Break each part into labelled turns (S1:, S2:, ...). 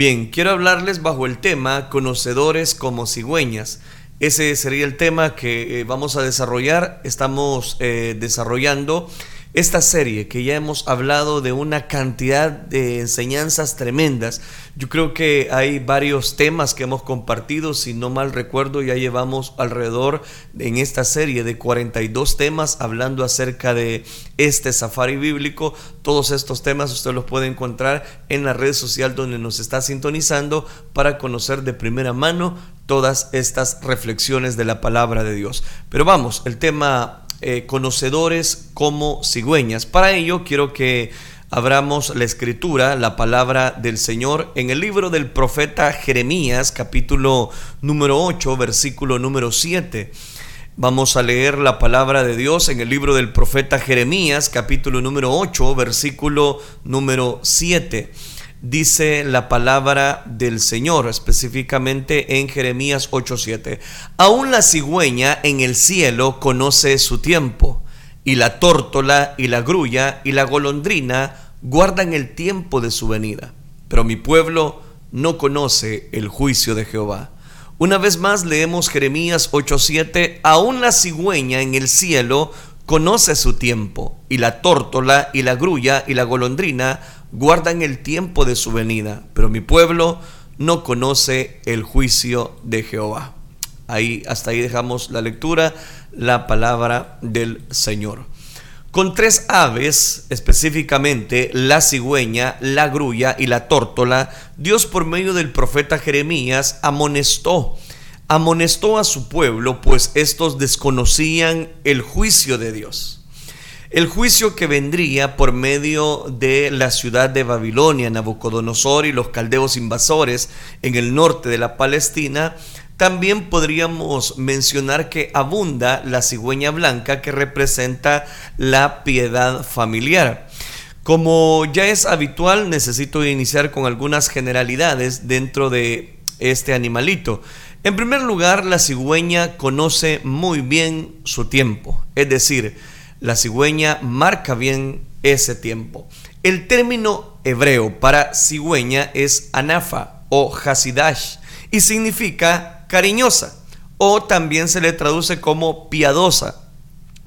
S1: Bien, quiero hablarles bajo el tema conocedores como cigüeñas. Ese sería el tema que eh, vamos a desarrollar. Estamos eh, desarrollando esta serie que ya hemos hablado de una cantidad de enseñanzas tremendas. Yo creo que hay varios temas que hemos compartido, si no mal recuerdo ya llevamos alrededor en esta serie de 42 temas hablando acerca de este safari bíblico. Todos estos temas usted los puede encontrar en la red social donde nos está sintonizando para conocer de primera mano todas estas reflexiones de la palabra de Dios. Pero vamos, el tema eh, conocedores como cigüeñas. Para ello quiero que abramos la escritura, la palabra del Señor, en el libro del profeta Jeremías, capítulo número 8, versículo número 7. Vamos a leer la palabra de Dios en el libro del profeta Jeremías, capítulo número 8, versículo número 7 dice la palabra del Señor, específicamente en Jeremías 8:7. Aún la cigüeña en el cielo conoce su tiempo, y la tórtola y la grulla y la golondrina guardan el tiempo de su venida. Pero mi pueblo no conoce el juicio de Jehová. Una vez más leemos Jeremías 8:7, aún la cigüeña en el cielo conoce su tiempo, y la tórtola y la grulla y la golondrina guardan el tiempo de su venida, pero mi pueblo no conoce el juicio de Jehová. Ahí, hasta ahí dejamos la lectura, la palabra del Señor. Con tres aves, específicamente la cigüeña, la grulla y la tórtola, Dios por medio del profeta Jeremías amonestó, amonestó a su pueblo, pues estos desconocían el juicio de Dios. El juicio que vendría por medio de la ciudad de Babilonia, Nabucodonosor y los caldeos invasores en el norte de la Palestina, también podríamos mencionar que abunda la cigüeña blanca que representa la piedad familiar. Como ya es habitual, necesito iniciar con algunas generalidades dentro de este animalito. En primer lugar, la cigüeña conoce muy bien su tiempo, es decir, la cigüeña marca bien ese tiempo. El término hebreo para cigüeña es anafa o hasidash y significa cariñosa o también se le traduce como piadosa.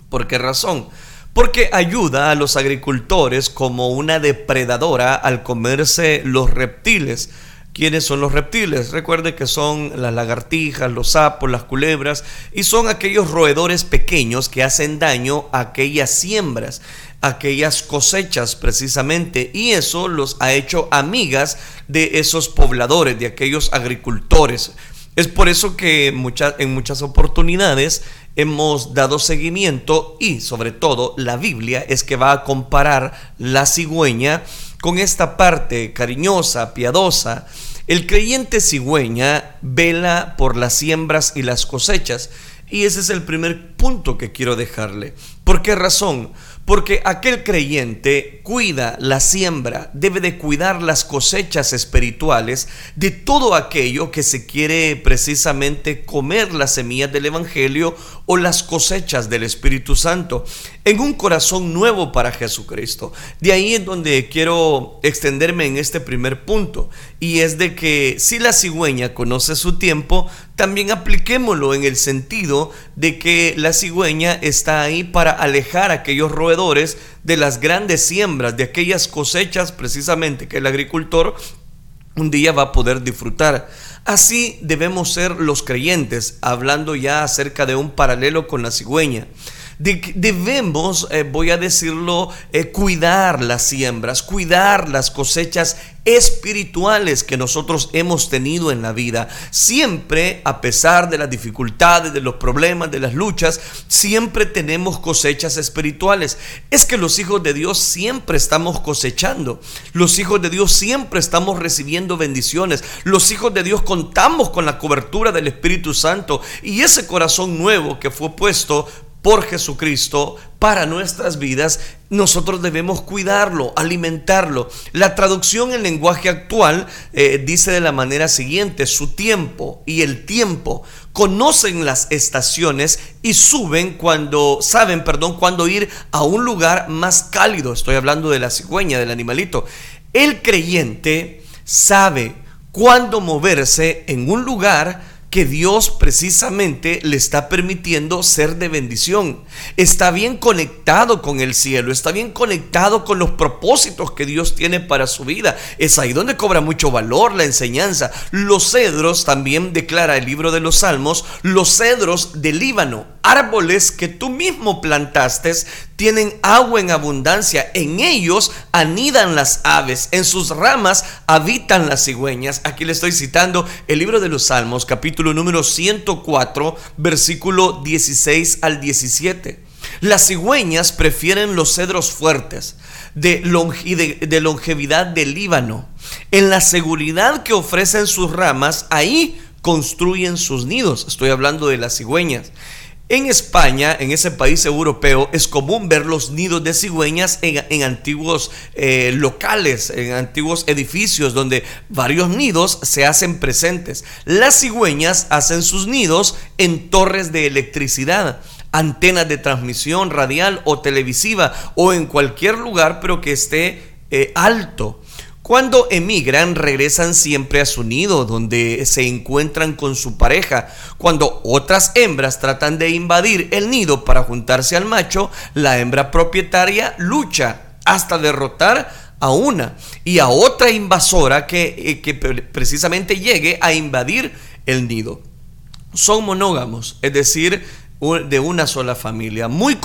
S1: ¿Por qué razón? Porque ayuda a los agricultores como una depredadora al comerse los reptiles ¿Quiénes son los reptiles? Recuerde que son las lagartijas, los sapos, las culebras y son aquellos roedores pequeños que hacen daño a aquellas siembras, aquellas cosechas precisamente y eso los ha hecho amigas de esos pobladores, de aquellos agricultores. Es por eso que en muchas oportunidades hemos dado seguimiento y sobre todo la Biblia es que va a comparar la cigüeña con esta parte cariñosa, piadosa, el creyente cigüeña vela por las siembras y las cosechas. Y ese es el primer punto que quiero dejarle. ¿Por qué razón? Porque aquel creyente cuida la siembra, debe de cuidar las cosechas espirituales de todo aquello que se quiere precisamente comer las semillas del Evangelio o las cosechas del Espíritu Santo en un corazón nuevo para Jesucristo. De ahí es donde quiero extenderme en este primer punto y es de que si la cigüeña conoce su tiempo, también apliquémoslo en el sentido de que la cigüeña está ahí para alejar aquellos roedores de las grandes siembras, de aquellas cosechas precisamente que el agricultor un día va a poder disfrutar. Así debemos ser los creyentes, hablando ya acerca de un paralelo con la cigüeña debemos, eh, voy a decirlo, eh, cuidar las siembras, cuidar las cosechas espirituales que nosotros hemos tenido en la vida. Siempre, a pesar de las dificultades, de los problemas, de las luchas, siempre tenemos cosechas espirituales. Es que los hijos de Dios siempre estamos cosechando. Los hijos de Dios siempre estamos recibiendo bendiciones. Los hijos de Dios contamos con la cobertura del Espíritu Santo y ese corazón nuevo que fue puesto por Jesucristo para nuestras vidas, nosotros debemos cuidarlo, alimentarlo. La traducción en lenguaje actual eh, dice de la manera siguiente, su tiempo y el tiempo conocen las estaciones y suben cuando, saben, perdón, cuando ir a un lugar más cálido. Estoy hablando de la cigüeña, del animalito. El creyente sabe cuándo moverse en un lugar que Dios precisamente le está permitiendo ser de bendición. Está bien conectado con el cielo, está bien conectado con los propósitos que Dios tiene para su vida. Es ahí donde cobra mucho valor la enseñanza. Los cedros, también declara el libro de los Salmos, los cedros del Líbano, árboles que tú mismo plantaste, tienen agua en abundancia, en ellos anidan las aves, en sus ramas habitan las cigüeñas. Aquí le estoy citando el libro de los Salmos, capítulo número 104, versículo 16 al 17. Las cigüeñas prefieren los cedros fuertes de, de, longevidad del Líbano. En la seguridad que ofrecen sus ramas, ahí construyen sus nidos. Estoy hablando de las cigüeñas. En España, en ese país europeo, es común ver los nidos de cigüeñas en, antiguos eh, locales, en antiguos edificios donde varios nidos se hacen presentes. Las cigüeñas hacen sus nidos en torres de electricidad, antenas de transmisión radial o televisiva o en cualquier lugar pero que esté eh, alto. Cuando emigran, regresan siempre a su nido, donde se encuentran con su pareja. Cuando otras hembras tratan de invadir el nido para juntarse al macho, la hembra propietaria lucha hasta derrotar a una y a otra invasora que, eh, que precisamente llegue a invadir el nido. Son monógamos, es decir, de una sola familia, muy,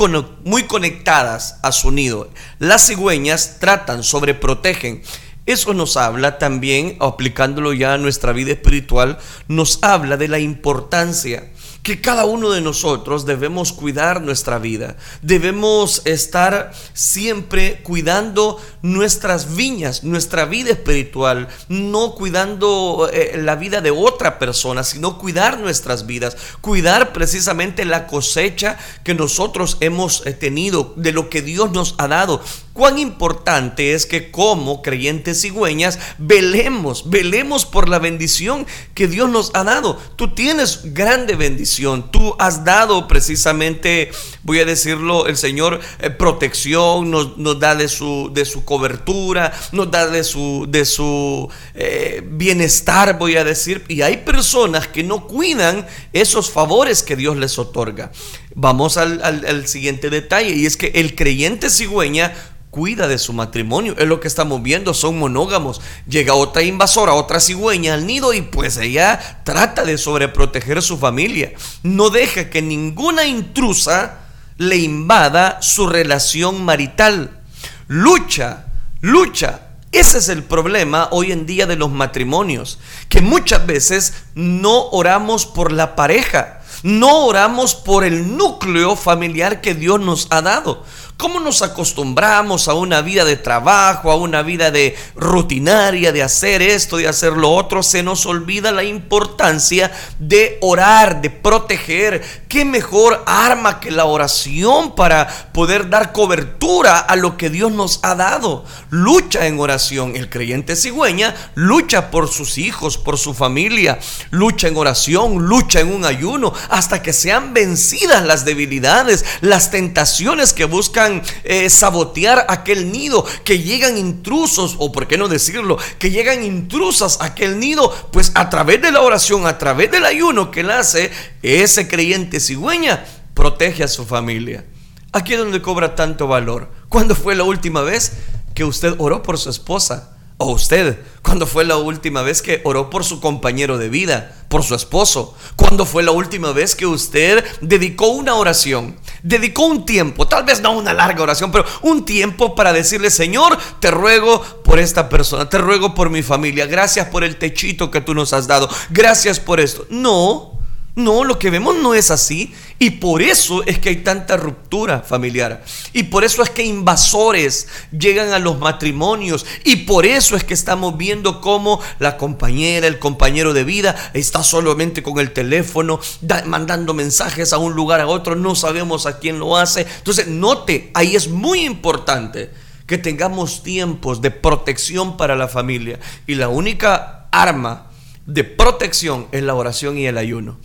S1: muy conectadas a su nido. Las cigüeñas tratan, sobreprotegen eso nos habla también, aplicándolo ya a nuestra vida espiritual, nos habla de la importancia que cada uno de nosotros debemos cuidar nuestra vida. Debemos estar siempre cuidando nuestras viñas, nuestra vida espiritual, no cuidando eh, la vida de otra persona, sino cuidar nuestras vidas, cuidar precisamente la cosecha que nosotros hemos eh, tenido, de lo que Dios nos ha dado. Cuán importante es que como creyentes cigüeñas velemos, velemos por la bendición que Dios nos ha dado. Tú tienes grande bendición, tú has dado precisamente, voy a decirlo, el Señor eh, protección, nos, da de su, de su cobertura, nos da de su, de su eh, bienestar, voy a decir. Y hay personas que no cuidan esos favores que Dios les otorga. Vamos al, siguiente detalle y es que el creyente cigüeña cuida de su matrimonio. Es lo que estamos viendo, son monógamos. Llega otra invasora, otra cigüeña al nido y pues ella trata de sobreproteger a su familia. No deja que ninguna intrusa le invada su relación marital. Lucha, lucha. Ese es el problema hoy en día de los matrimonios, que muchas veces no oramos por la pareja, no oramos por el núcleo familiar que Dios nos ha dado. ¿Cómo nos acostumbramos a una vida de trabajo, a una vida de rutinaria, de hacer esto, de hacer lo otro? Se nos olvida la importancia de orar, de proteger. ¿Qué mejor arma que la oración para poder dar cobertura a lo que Dios nos ha dado? Lucha en oración. El creyente cigüeña lucha por sus hijos, por su familia. Lucha en oración, lucha en un ayuno, hasta que sean vencidas las debilidades, las tentaciones que buscan eh, sabotear aquel nido, que llegan intrusos, o por qué no decirlo, que llegan intrusas a aquel nido, pues a través de la oración, a través del ayuno que él hace, ese creyente cigüeña protege a su familia. Aquí es donde cobra tanto valor. ¿Cuándo fue la última vez que usted oró por su esposa? ¿O usted? ¿Cuándo fue la última vez que oró por su compañero de vida, por su esposo? ¿Cuándo fue la última vez que usted dedicó una oración? Dedicó un tiempo, tal vez no una larga oración, pero un tiempo para decirle, Señor, te ruego por esta persona, te ruego por mi familia, gracias por el techito que tú nos has dado, gracias por esto. No, no, lo que vemos no es así. Y por eso es que hay tanta ruptura familiar. Y por eso es que invasores llegan a los matrimonios. Y por eso es que estamos viendo cómo la compañera, el compañero de vida está solamente con el teléfono, mandando mensajes a un lugar a otro. No sabemos a quién lo hace. Entonces, note, ahí es muy importante que tengamos tiempos de protección para la familia. Y la única arma de protección es la oración y el ayuno.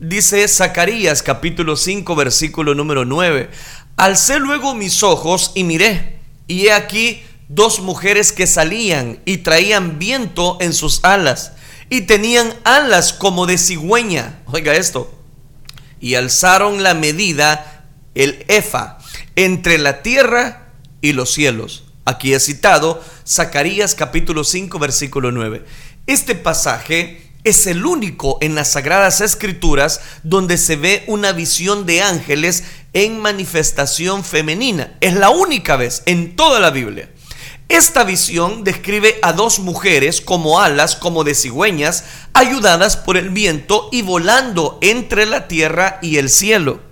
S1: Dice Zacarías capítulo 5 versículo número 9. Alcé luego mis ojos y miré, y he aquí dos mujeres que salían y traían viento en sus alas, y tenían alas como de cigüeña. Oiga esto. Y alzaron la medida, el efa, entre la tierra y los cielos. Aquí he citado Zacarías capítulo 5 versículo 9. Este pasaje es el único en las Sagradas Escrituras donde se ve una visión de ángeles en manifestación femenina. Es la única vez en toda la Biblia. Esta visión describe a dos mujeres como alas, como de cigüeñas, ayudadas por el viento y volando entre la tierra y el cielo.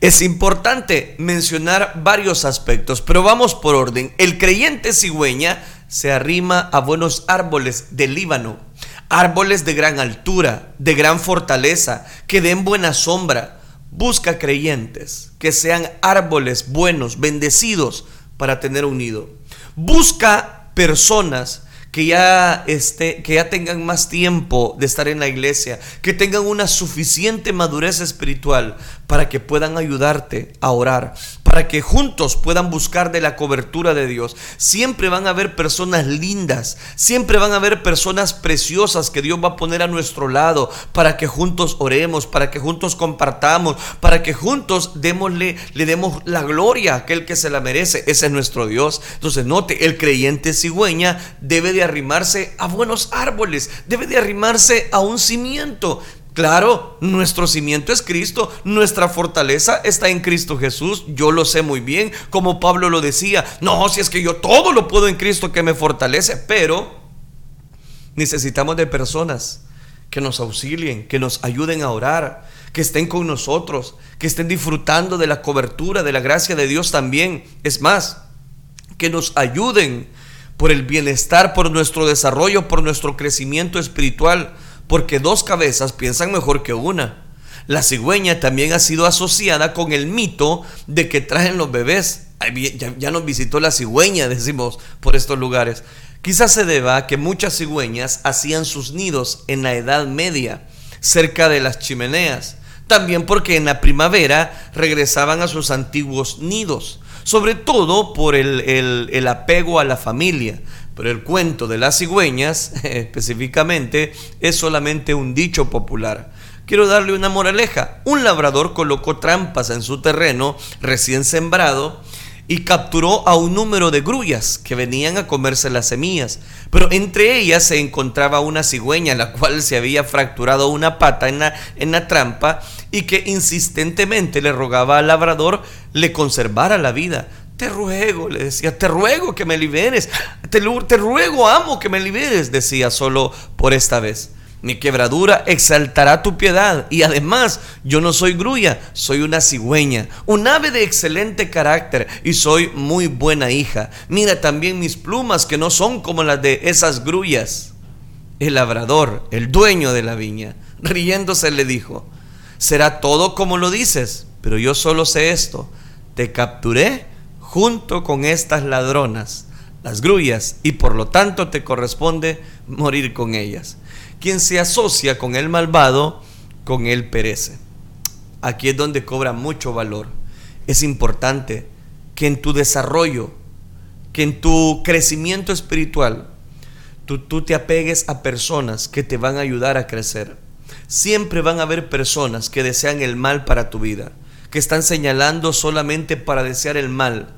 S1: Es importante mencionar varios aspectos, pero vamos por orden. El creyente cigüeña se arrima a buenos árboles del Líbano árboles de gran altura, de gran fortaleza, que den buena sombra. Busca creyentes que sean árboles buenos, bendecidos para tener un nido. Busca personas que ya, esté, que ya tengan más tiempo de estar en la iglesia, que tengan una suficiente madurez espiritual para que puedan ayudarte a orar, para que juntos puedan buscar de la cobertura de Dios. Siempre van a haber personas lindas, siempre van a haber personas preciosas que Dios va a poner a nuestro lado para que juntos oremos, para que juntos compartamos, para que juntos démosle, le demos la gloria a aquel que se la merece. Ese es nuestro Dios. Entonces, note, el creyente cigüeña debe de arrimarse a buenos árboles, debe de arrimarse a un cimiento. Claro, nuestro cimiento es Cristo, nuestra fortaleza está en Cristo Jesús, yo lo sé muy bien, como Pablo lo decía, no, si es que yo todo lo puedo en Cristo que me fortalece, pero necesitamos de personas que nos auxilien, que nos ayuden a orar, que estén con nosotros, que estén disfrutando de la cobertura, de la gracia de Dios también. Es más, que nos ayuden por el bienestar, por nuestro desarrollo, por nuestro crecimiento espiritual porque dos cabezas piensan mejor que una. La cigüeña también ha sido asociada con el mito de que traen los bebés. Ya, nos visitó la cigüeña, decimos, por estos lugares. Quizás se deba a que muchas cigüeñas hacían sus nidos en la Edad Media, cerca de las chimeneas. También porque en la primavera regresaban a sus antiguos nidos, sobre todo por el, el apego a la familia. Pero el cuento de las cigüeñas, específicamente, es solamente un dicho popular. Quiero darle una moraleja. Un labrador colocó trampas en su terreno recién sembrado y capturó a un número de grullas que venían a comerse las semillas. Pero entre ellas se encontraba una cigüeña, la cual se había fracturado una pata en la, en la trampa y que insistentemente le rogaba al labrador le conservara la vida. Te ruego, le decía, te ruego que me liberes. Te, ruego, amo que me liberes, decía solo por esta vez. Mi quebradura exaltará tu piedad. Y además, yo no soy grulla, soy una cigüeña, un ave de excelente carácter y soy muy buena hija. Mira también mis plumas que no son como las de esas grullas. El labrador, el dueño de la viña, riéndose le dijo, será todo como lo dices, pero yo solo sé esto. Te capturé junto con estas ladronas, las grullas, y por lo tanto te corresponde morir con ellas. Quien se asocia con el malvado, con él perece. Aquí es donde cobra mucho valor. Es importante que en tu desarrollo, que en tu crecimiento espiritual, tú, tú te apegues a personas que te van a ayudar a crecer. Siempre van a haber personas que desean el mal para tu vida, que están señalando solamente para desear el mal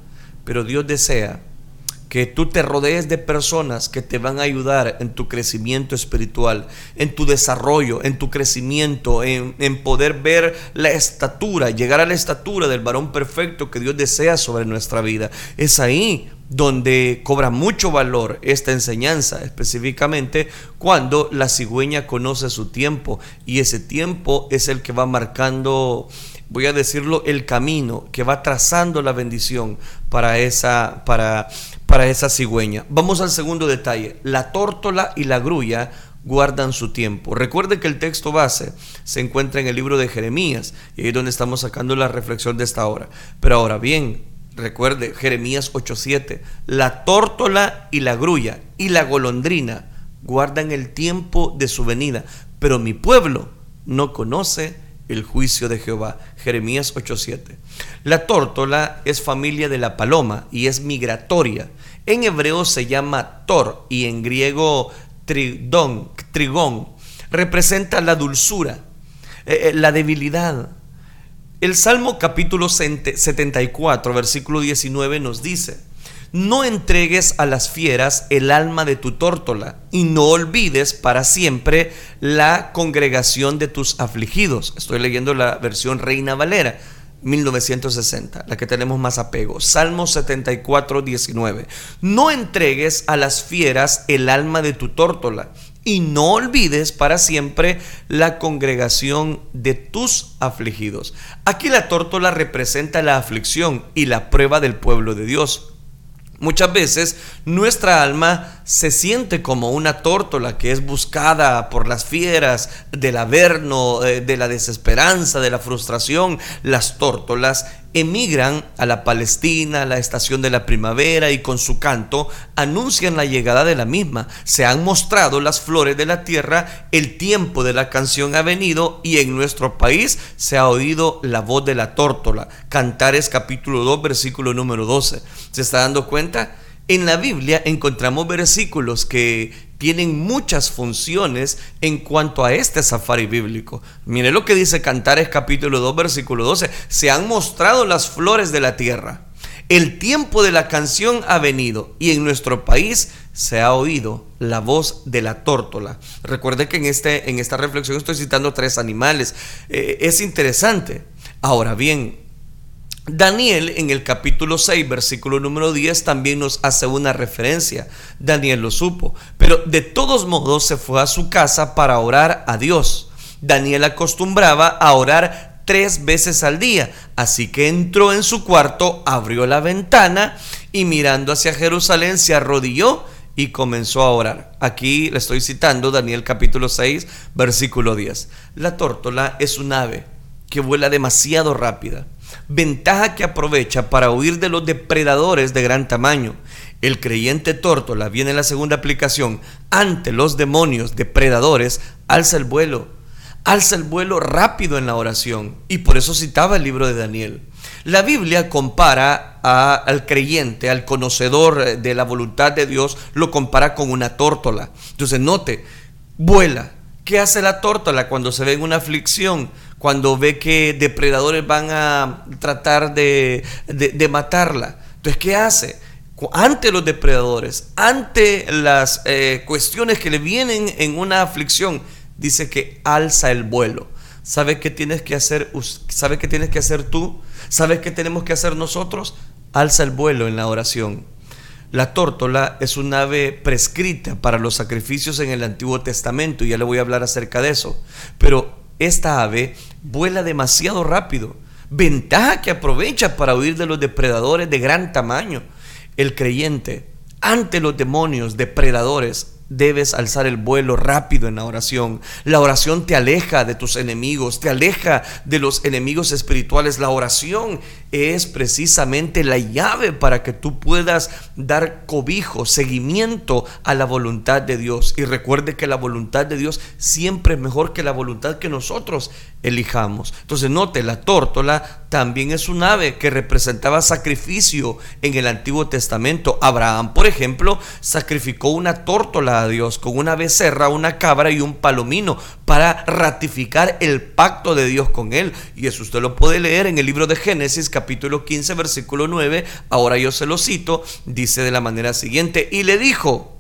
S1: pero Dios desea que tú te rodees de personas que te van a ayudar en tu crecimiento espiritual, en tu desarrollo, en tu crecimiento, en, poder ver la estatura, llegar a la estatura del varón perfecto que Dios desea sobre nuestra vida. Es ahí donde cobra mucho valor esta enseñanza, específicamente cuando la cigüeña conoce su tiempo y ese tiempo es el que va marcando voy a decirlo, el camino que va trazando la bendición para esa, para, para esa cigüeña. Vamos al segundo detalle. La tórtola y la grulla guardan su tiempo. Recuerde que el texto base se encuentra en el libro de Jeremías y ahí es donde estamos sacando la reflexión de esta hora. Pero ahora bien, recuerde Jeremías 8:7, la tórtola y la grulla y la golondrina guardan el tiempo de su venida, pero mi pueblo no conoce el juicio de Jehová. Jeremías 8:7. La tórtola es familia de la paloma y es migratoria. En hebreo se llama tor y en griego tridón, trigón, representa la dulzura, eh, eh, la debilidad. El Salmo capítulo 74, versículo 19 nos dice, no entregues a las fieras el alma de tu tórtola y no olvides para siempre la congregación de tus afligidos. Estoy leyendo la versión Reina Valera. 1960, la que tenemos más apego. Salmo 74, 19. No entregues a las fieras el alma de tu tórtola y no olvides para siempre la congregación de tus afligidos. Aquí la tórtola representa la aflicción y la prueba del pueblo de Dios. Muchas veces nuestra alma se siente como una tórtola que es buscada por las fieras del averno, eh, de la desesperanza, de la frustración. Las tórtolas emigran a la Palestina, a la estación de la primavera y con su canto anuncian la llegada de la misma. Se han mostrado las flores de la tierra, el tiempo de la canción ha venido y en nuestro país se ha oído la voz de la tórtola. Cantares capítulo 2 versículo número 12. ¿Se está dando cuenta? En la Biblia encontramos versículos que tienen muchas funciones en cuanto a este safari bíblico. Mire lo que dice Cantares capítulo 2 versículo 12. Se han mostrado las flores de la tierra. El tiempo de la canción ha venido y en nuestro país se ha oído la voz de la tórtola. Recuerde que en, este, en esta reflexión estoy citando tres animales. Eh, es interesante. Ahora bien, Daniel en el capítulo 6, versículo número 10, también nos hace una referencia. Daniel lo supo, pero de todos modos se fue a su casa para orar a Dios. Daniel acostumbraba a orar tres veces al día, así que entró en su cuarto, abrió la ventana y mirando hacia Jerusalén se arrodilló y comenzó a orar. Aquí le estoy citando Daniel capítulo 6, versículo 10. La tórtola es un ave que vuela demasiado rápida ventaja que aprovecha para huir de los depredadores de gran tamaño. El creyente tórtola, viene la segunda aplicación, ante los demonios depredadores, alza el vuelo, alza el vuelo rápido en la oración. Y por eso citaba el libro de Daniel. La Biblia compara al creyente, al conocedor de la voluntad de Dios, lo compara con una tórtola. Entonces note, vuela. ¿Qué hace la tórtola cuando se ve en una aflicción? Cuando ve que depredadores van a tratar de, matarla. Entonces, ¿qué hace? Ante los depredadores, ante las eh, cuestiones que le vienen en una aflicción, dice que alza el vuelo. ¿Sabe qué tienes que hacer? ¿Sabe qué tienes que hacer tú? ¿Sabes qué tenemos que hacer nosotros? Alza el vuelo en la oración. La tórtola es un ave prescrita para los sacrificios en el Antiguo Testamento, y ya le voy a hablar acerca de eso. Pero esta ave vuela demasiado rápido, ventaja que aprovecha para huir de los depredadores de gran tamaño. El creyente, ante los demonios depredadores, debes alzar el vuelo rápido en la oración. La oración te aleja de tus enemigos, te aleja de los enemigos espirituales. La oración es precisamente la llave para que tú puedas dar cobijo, seguimiento a la voluntad de Dios. Y recuerde que la voluntad de Dios siempre es mejor que la voluntad que nosotros elijamos. Entonces note, la tórtola también es un ave que representaba sacrificio en el Antiguo Testamento. Abraham, por ejemplo, sacrificó una tórtola a Dios con una becerra, una cabra y un palomino para ratificar el pacto de Dios con él. Y eso usted lo puede leer en el libro de Génesis capítulo 15 versículo 9. Ahora yo se lo cito. Dice de la manera siguiente, y le dijo,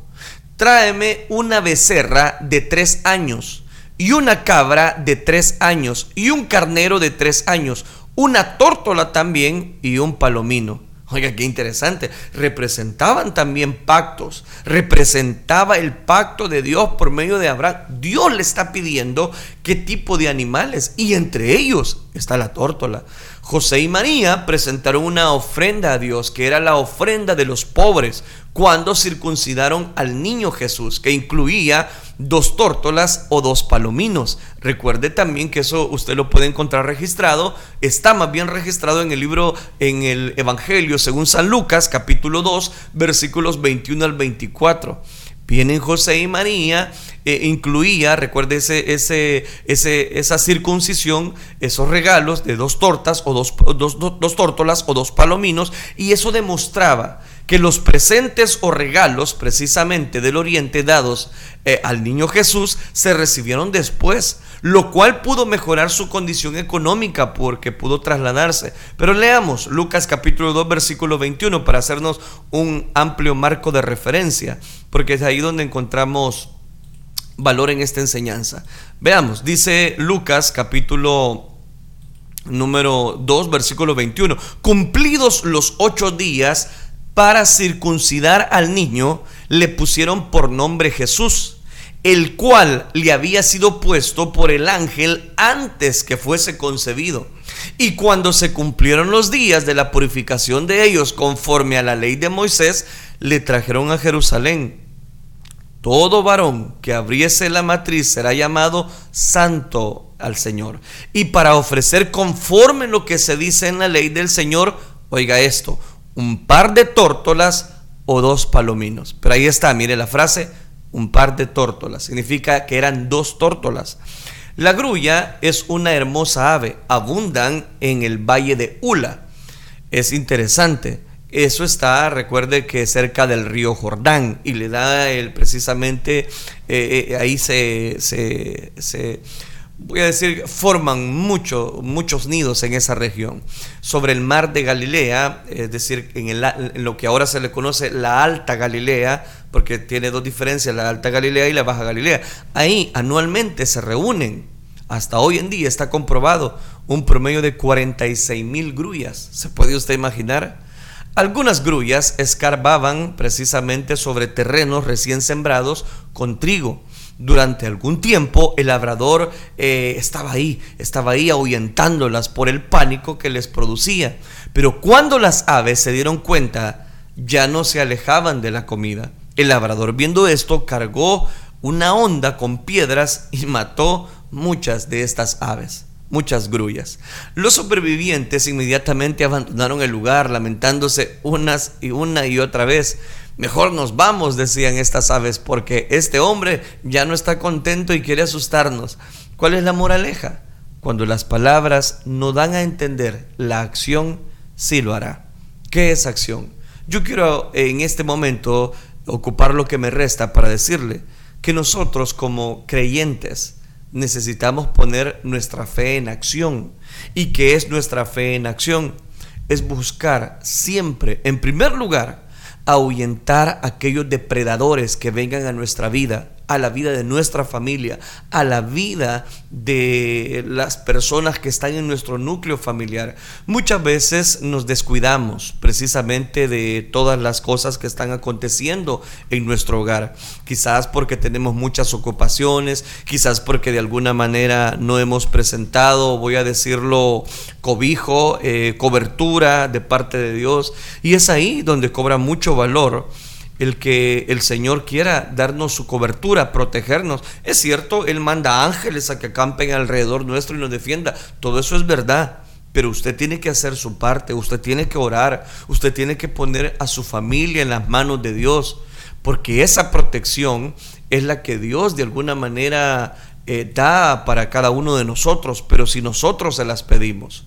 S1: tráeme una becerra de tres años y una cabra de tres años y un carnero de tres años, una tórtola también y un palomino. Oiga, qué interesante. Representaban también pactos. Representaba el pacto de Dios por medio de Abraham. Dios le está pidiendo qué tipo de animales. Y entre ellos está la tórtola. José y María presentaron una ofrenda a Dios, que era la ofrenda de los pobres, cuando circuncidaron al niño Jesús, que incluía dos tórtolas o dos palominos. Recuerde también que eso usted lo puede encontrar registrado, está más bien registrado en el libro, en el Evangelio según San Lucas, capítulo 2, versículos 21 al 24. Vienen José y María, eh, incluía, recuerde ese, ese, esa circuncisión, esos regalos de dos tortas o dos, dos, dos tórtolas o dos palominos, y eso demostraba que los presentes o regalos precisamente del oriente dados eh, al niño Jesús se recibieron después, lo cual pudo mejorar su condición económica porque pudo trasladarse. Pero leamos Lucas capítulo 2 versículo 21 para hacernos un amplio marco de referencia, porque es ahí donde encontramos valor en esta enseñanza. Veamos, dice Lucas capítulo número 2, versículo 21. Cumplidos los ocho días para circuncidar al niño, le pusieron por nombre Jesús, el cual le había sido puesto por el ángel antes que fuese concebido. Y cuando se cumplieron los días de la purificación de ellos conforme a la ley de Moisés, le trajeron a Jerusalén. Todo varón que abriese la matriz será llamado santo al Señor. Y para ofrecer conforme lo que se dice en la ley del Señor, oiga esto, un par de tórtolas o dos palominos. Pero ahí está, mire la frase, un par de tórtolas. Significa que eran dos tórtolas. La grulla es una hermosa ave, abundan en el valle de Ula. Es interesante. Eso está, recuerde que cerca del río Jordán y le da el precisamente, eh, eh, ahí se, se, se voy a decir, forman mucho, muchos nidos en esa región. Sobre el mar de Galilea, es decir, en, lo que ahora se le conoce la Alta Galilea, porque tiene dos diferencias, la Alta Galilea y la Baja Galilea. Ahí anualmente se reúnen, hasta hoy en día está comprobado, un promedio de 46 mil grullas. ¿Se puede usted imaginar? Algunas grullas escarbaban precisamente sobre terrenos recién sembrados con trigo durante algún tiempo el labrador eh, estaba ahí, estaba ahí ahuyentándolas por el pánico que les producía. Pero cuando las aves se dieron cuenta, ya no se alejaban de la comida. El labrador viendo esto cargó una onda con piedras y mató muchas de estas aves muchas grullas. Los supervivientes inmediatamente abandonaron el lugar, lamentándose unas y una y otra vez. Mejor nos vamos, decían estas aves, porque este hombre ya no está contento y quiere asustarnos. ¿Cuál es la moraleja? Cuando las palabras no dan a entender la acción, sí lo hará. ¿Qué es acción? Yo quiero en este momento ocupar lo que me resta para decirle que nosotros como creyentes necesitamos poner nuestra fe en acción. ¿Y qué es nuestra fe en acción? Es buscar siempre, en primer lugar, ahuyentar aquellos depredadores que vengan a nuestra vida, a la vida de nuestra familia, a la vida de las personas que están en nuestro núcleo familiar. Muchas veces nos descuidamos precisamente de todas las cosas que están aconteciendo en nuestro hogar. Quizás porque tenemos muchas ocupaciones, quizás porque de alguna manera no hemos presentado, voy a decirlo, cobijo, eh, cobertura de parte de Dios. Y es ahí donde cobra mucho valor el que el Señor quiera darnos su cobertura, protegernos. Es cierto, Él manda ángeles a que acampen alrededor nuestro y nos defienda. Todo eso es verdad. Pero usted tiene que hacer su parte, usted tiene que orar, usted tiene que poner a su familia en las manos de Dios, porque esa protección es la que Dios de alguna manera eh, da para cada uno de nosotros, pero si nosotros se las pedimos.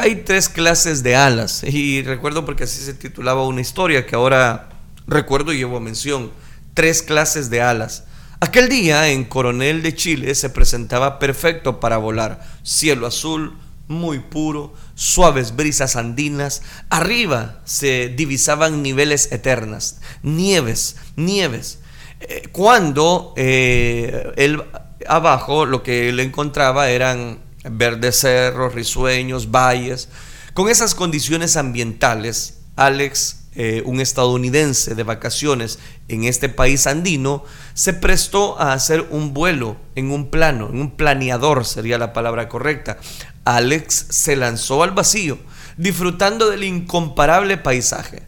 S1: Hay tres clases de alas y recuerdo porque así se titulaba una historia que ahora recuerdo y llevo mención. Tres clases de alas. Aquel día en Coronel de Chile se presentaba perfecto para volar. Cielo azul, muy puro, suaves brisas andinas. Arriba se divisaban niveles eternas, nieves, nieves. Eh, cuando eh, él abajo lo que él encontraba eran verdes cerros, risueños, valles. Con esas condiciones ambientales, Alex, eh, un estadounidense de vacaciones en este país andino, se prestó a hacer un vuelo en un plano, en un planeador sería la palabra correcta. Alex se lanzó al vacío, disfrutando del incomparable paisaje.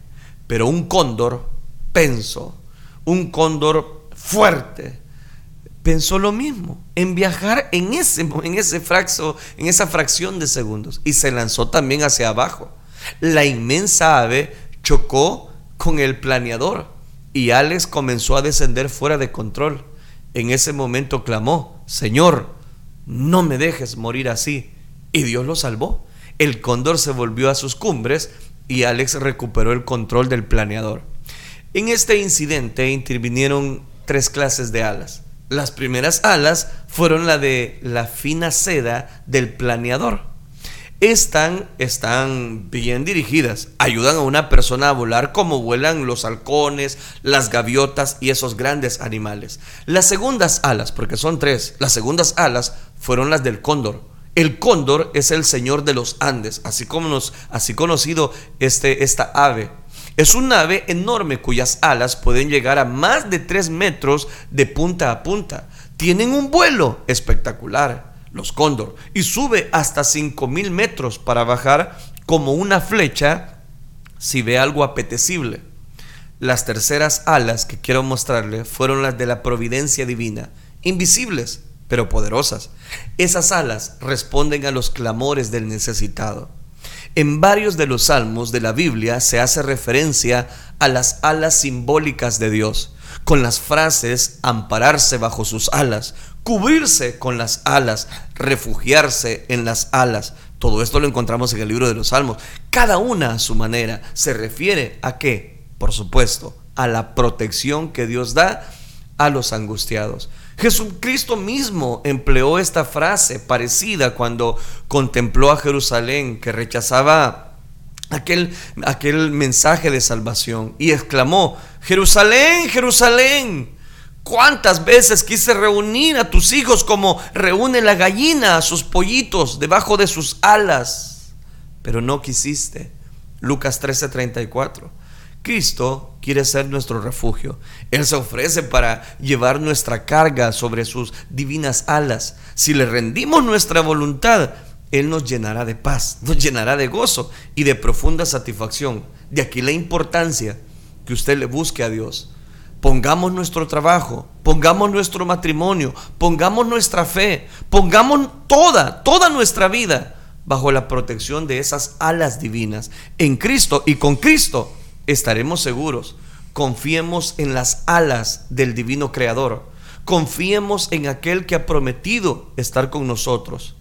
S1: Pero un cóndor pensó, un cóndor fuerte, pensó lo mismo, en viajar en ese, en ese fracso, en esa fracción de segundos y se lanzó también hacia abajo. La inmensa ave chocó con el planeador y Alex comenzó a descender fuera de control. En ese momento clamó, Señor, no me dejes morir así. Y Dios lo salvó. El cóndor se volvió a sus cumbres y Alex recuperó el control del planeador. En este incidente intervinieron tres clases de alas. Las primeras alas fueron la de la fina seda del planeador. Están, están bien dirigidas, ayudan a una persona a volar como vuelan los halcones, las gaviotas y esos grandes animales. Las segundas alas, porque son tres, las segundas alas fueron las del cóndor. El cóndor es el señor de los Andes, así como nos, así conocido este, esta ave. Es un ave enorme cuyas alas pueden llegar a más de 3 metros de punta a punta. Tienen un vuelo espectacular, los cóndor, y sube hasta 5000 metros para bajar como una flecha si ve algo apetecible. Las terceras alas que quiero mostrarle fueron las de la providencia divina, invisibles pero poderosas. Esas alas responden a los clamores del necesitado. En varios de los salmos de la Biblia se hace referencia a las alas simbólicas de Dios, con las frases ampararse bajo sus alas, cubrirse con las alas, refugiarse en las alas. Todo esto lo encontramos en el libro de los salmos. Cada una a su manera se refiere a qué? Por supuesto, a la protección que Dios da a los angustiados. Jesucristo mismo empleó esta frase parecida cuando contempló a Jerusalén que rechazaba aquel, aquel mensaje de salvación y exclamó, Jerusalén, Jerusalén, ¿cuántas veces quise reunir a tus hijos como reúne la gallina a sus pollitos debajo de sus alas? Pero no quisiste. Lucas 13:34. Cristo quiere ser nuestro refugio. Él se ofrece para llevar nuestra carga sobre sus divinas alas. Si le rendimos nuestra voluntad, Él nos llenará de paz, nos llenará de gozo y de profunda satisfacción. De aquí la importancia que usted le busque a Dios. Pongamos nuestro trabajo, pongamos nuestro matrimonio, pongamos nuestra fe, pongamos toda, toda nuestra vida bajo la protección de esas alas divinas en Cristo y con Cristo estaremos seguros. Confiemos en las alas del divino Creador. Confiemos en aquel que ha prometido estar con nosotros.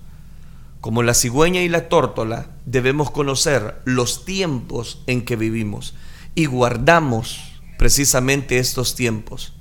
S1: Como la cigüeña y la tórtola, debemos conocer los tiempos en que vivimos y guardamos precisamente estos tiempos.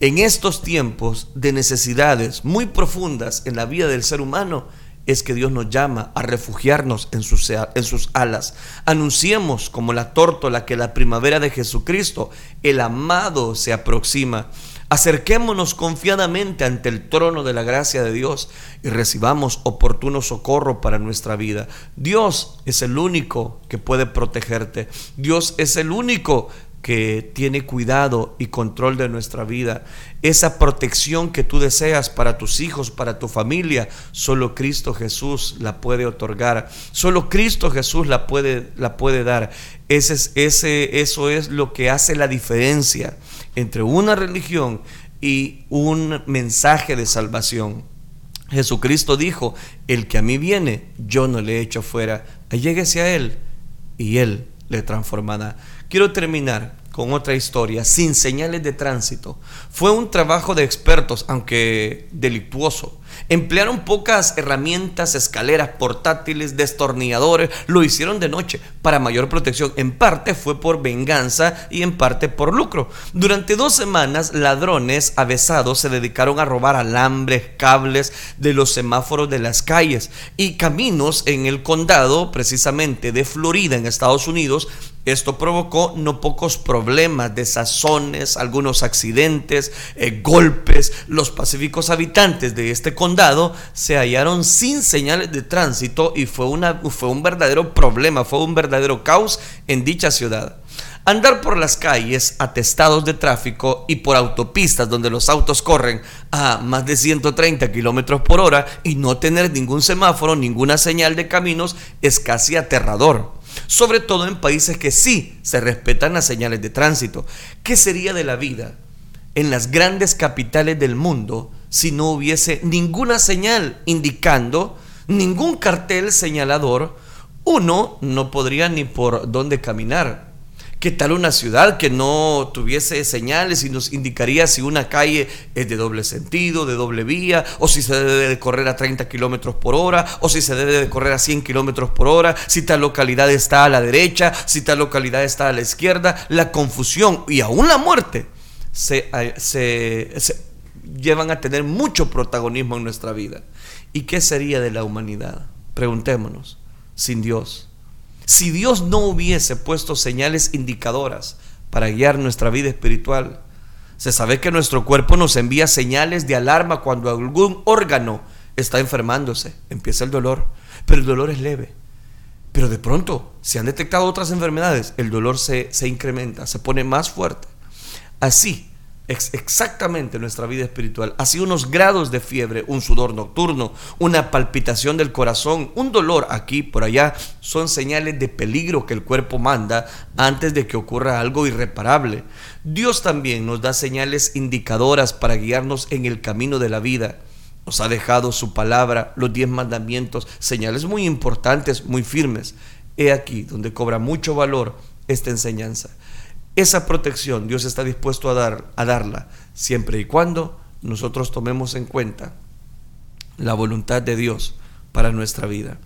S1: En estos tiempos de necesidades muy profundas en la vida del ser humano, es que Dios nos llama a refugiarnos en sus, en sus alas. Anunciemos como la tórtola que la primavera de Jesucristo, el amado, se aproxima. Acerquémonos confiadamente ante el trono de la gracia de Dios y recibamos oportuno socorro para nuestra vida. Dios es el único que puede protegerte. Dios es el único que tiene cuidado y control de nuestra vida. Esa protección que tú deseas para tus hijos, para tu familia, solo Cristo Jesús la puede otorgar. Solo Cristo Jesús la puede, la puede dar. Ese, ese, eso es lo que hace la diferencia entre una religión y un mensaje de salvación. Jesucristo dijo, el que a mí viene, yo no le echo fuera. Alléguese a Él y Él le transformará. Quiero terminar con otra historia, sin señales de tránsito. Fue un trabajo de expertos, aunque delictuoso. Emplearon pocas herramientas, escaleras portátiles, destornilladores, lo hicieron de noche para mayor protección. En parte fue por venganza y en parte por lucro. Durante dos semanas, ladrones avesados se dedicaron a robar alambres, cables de los semáforos de las calles y caminos en el condado, precisamente de Florida, en Estados Unidos, esto provocó no pocos problemas, desazones, algunos accidentes, eh, golpes. Los pacíficos habitantes de este condado se hallaron sin señales de tránsito y fue, fue un verdadero problema, fue un verdadero caos en dicha ciudad. Andar por las calles atestados de tráfico y por autopistas donde los autos corren a más de 130 kilómetros por hora y no tener ningún semáforo, ninguna señal de caminos es casi aterrador sobre todo en países que sí se respetan las señales de tránsito. ¿Qué sería de la vida en las grandes capitales del mundo si no hubiese ninguna señal indicando, ningún cartel señalador? Uno no podría ni por dónde caminar. ¿Qué tal una ciudad que no tuviese señales y nos indicaría si una calle es de doble sentido, de doble vía, o si se debe de correr a 30 kilómetros por hora, o si se debe de correr a 100 kilómetros por hora, si tal localidad está a la derecha, si tal localidad está a la izquierda? La confusión y aún la muerte se, se, se llevan a tener mucho protagonismo en nuestra vida. ¿Y qué sería de la humanidad? Preguntémonos, sin Dios. Si Dios no hubiese puesto señales indicadoras para guiar nuestra vida espiritual, se sabe que nuestro cuerpo nos envía señales de alarma cuando algún órgano está enfermándose, empieza el dolor, pero el dolor es leve. Pero de pronto se han detectado otras enfermedades, el dolor se, se incrementa, se pone más fuerte. Así exactamente nuestra vida espiritual. Así unos grados de fiebre, un sudor nocturno, una palpitación del corazón, un dolor aquí, por allá, son señales de peligro que el cuerpo manda antes de que ocurra algo irreparable. Dios también nos da señales indicadoras para guiarnos en el camino de la vida. Nos ha dejado su palabra, los diez mandamientos, señales muy importantes, muy firmes. He aquí donde cobra mucho valor esta enseñanza. Esa protección Dios está dispuesto a, dar, a darla siempre y cuando nosotros tomemos en cuenta la voluntad de Dios para nuestra vida.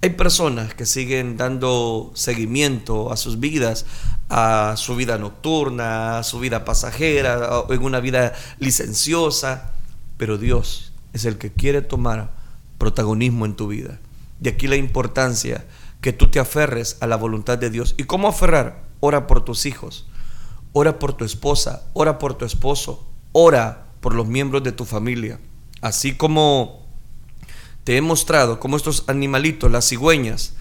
S1: Hay personas que siguen dando seguimiento a sus vidas, a su vida nocturna, a su vida pasajera, en una vida licenciosa, pero Dios es el que quiere tomar protagonismo en tu vida. De aquí la importancia que tú te aferres a la voluntad de Dios. ¿Y cómo aferrar? Ora por tus hijos, ora por tu esposa, ora por tu esposo, ora por los miembros de tu familia. Así como te he mostrado cómo estos animalitos, las cigüeñas,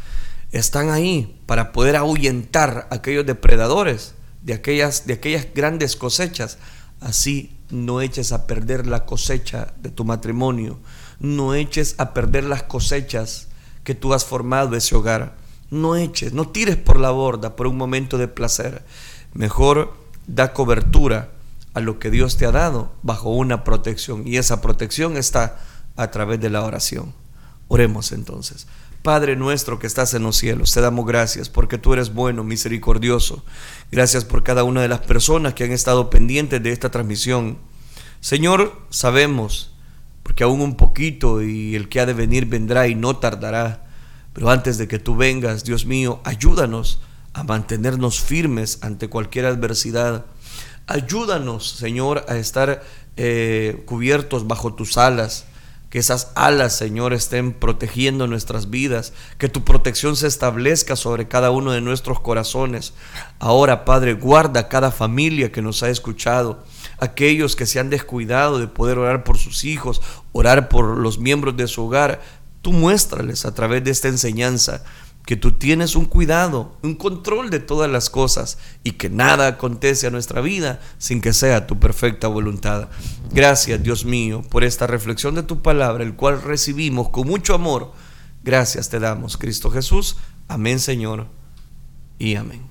S1: están ahí para poder ahuyentar a aquellos depredadores de aquellas, de aquellas grandes cosechas. Así no eches a perder la cosecha de tu matrimonio, no eches a perder las cosechas que tú has formado ese hogar. No eches, no tires por la borda por un momento de placer. Mejor da cobertura a lo que Dios te ha dado bajo una protección. Y esa protección está a través de la oración. Oremos entonces. Padre nuestro que estás en los cielos, te damos gracias porque tú eres bueno, misericordioso. Gracias por cada una de las personas que han estado pendientes de esta transmisión. Señor, sabemos, porque aún un poquito y el que ha de venir vendrá y no tardará. Pero antes de que tú vengas, Dios mío, ayúdanos a mantenernos firmes ante cualquier adversidad. Ayúdanos, Señor, a estar eh, cubiertos bajo tus alas. Que esas alas, Señor, estén protegiendo nuestras vidas. Que tu protección se establezca sobre cada uno de nuestros corazones. Ahora, Padre, guarda cada familia que nos ha escuchado. Aquellos que se han descuidado de poder orar por sus hijos, orar por los miembros de su hogar. Tú muéstrales a través de esta enseñanza que tú tienes un cuidado, un control de todas las cosas y que nada acontece a nuestra vida sin que sea tu perfecta voluntad. Gracias, Dios mío, por esta reflexión de tu palabra, el cual recibimos con mucho amor. Gracias te damos, Cristo Jesús. Amén, Señor, y amén.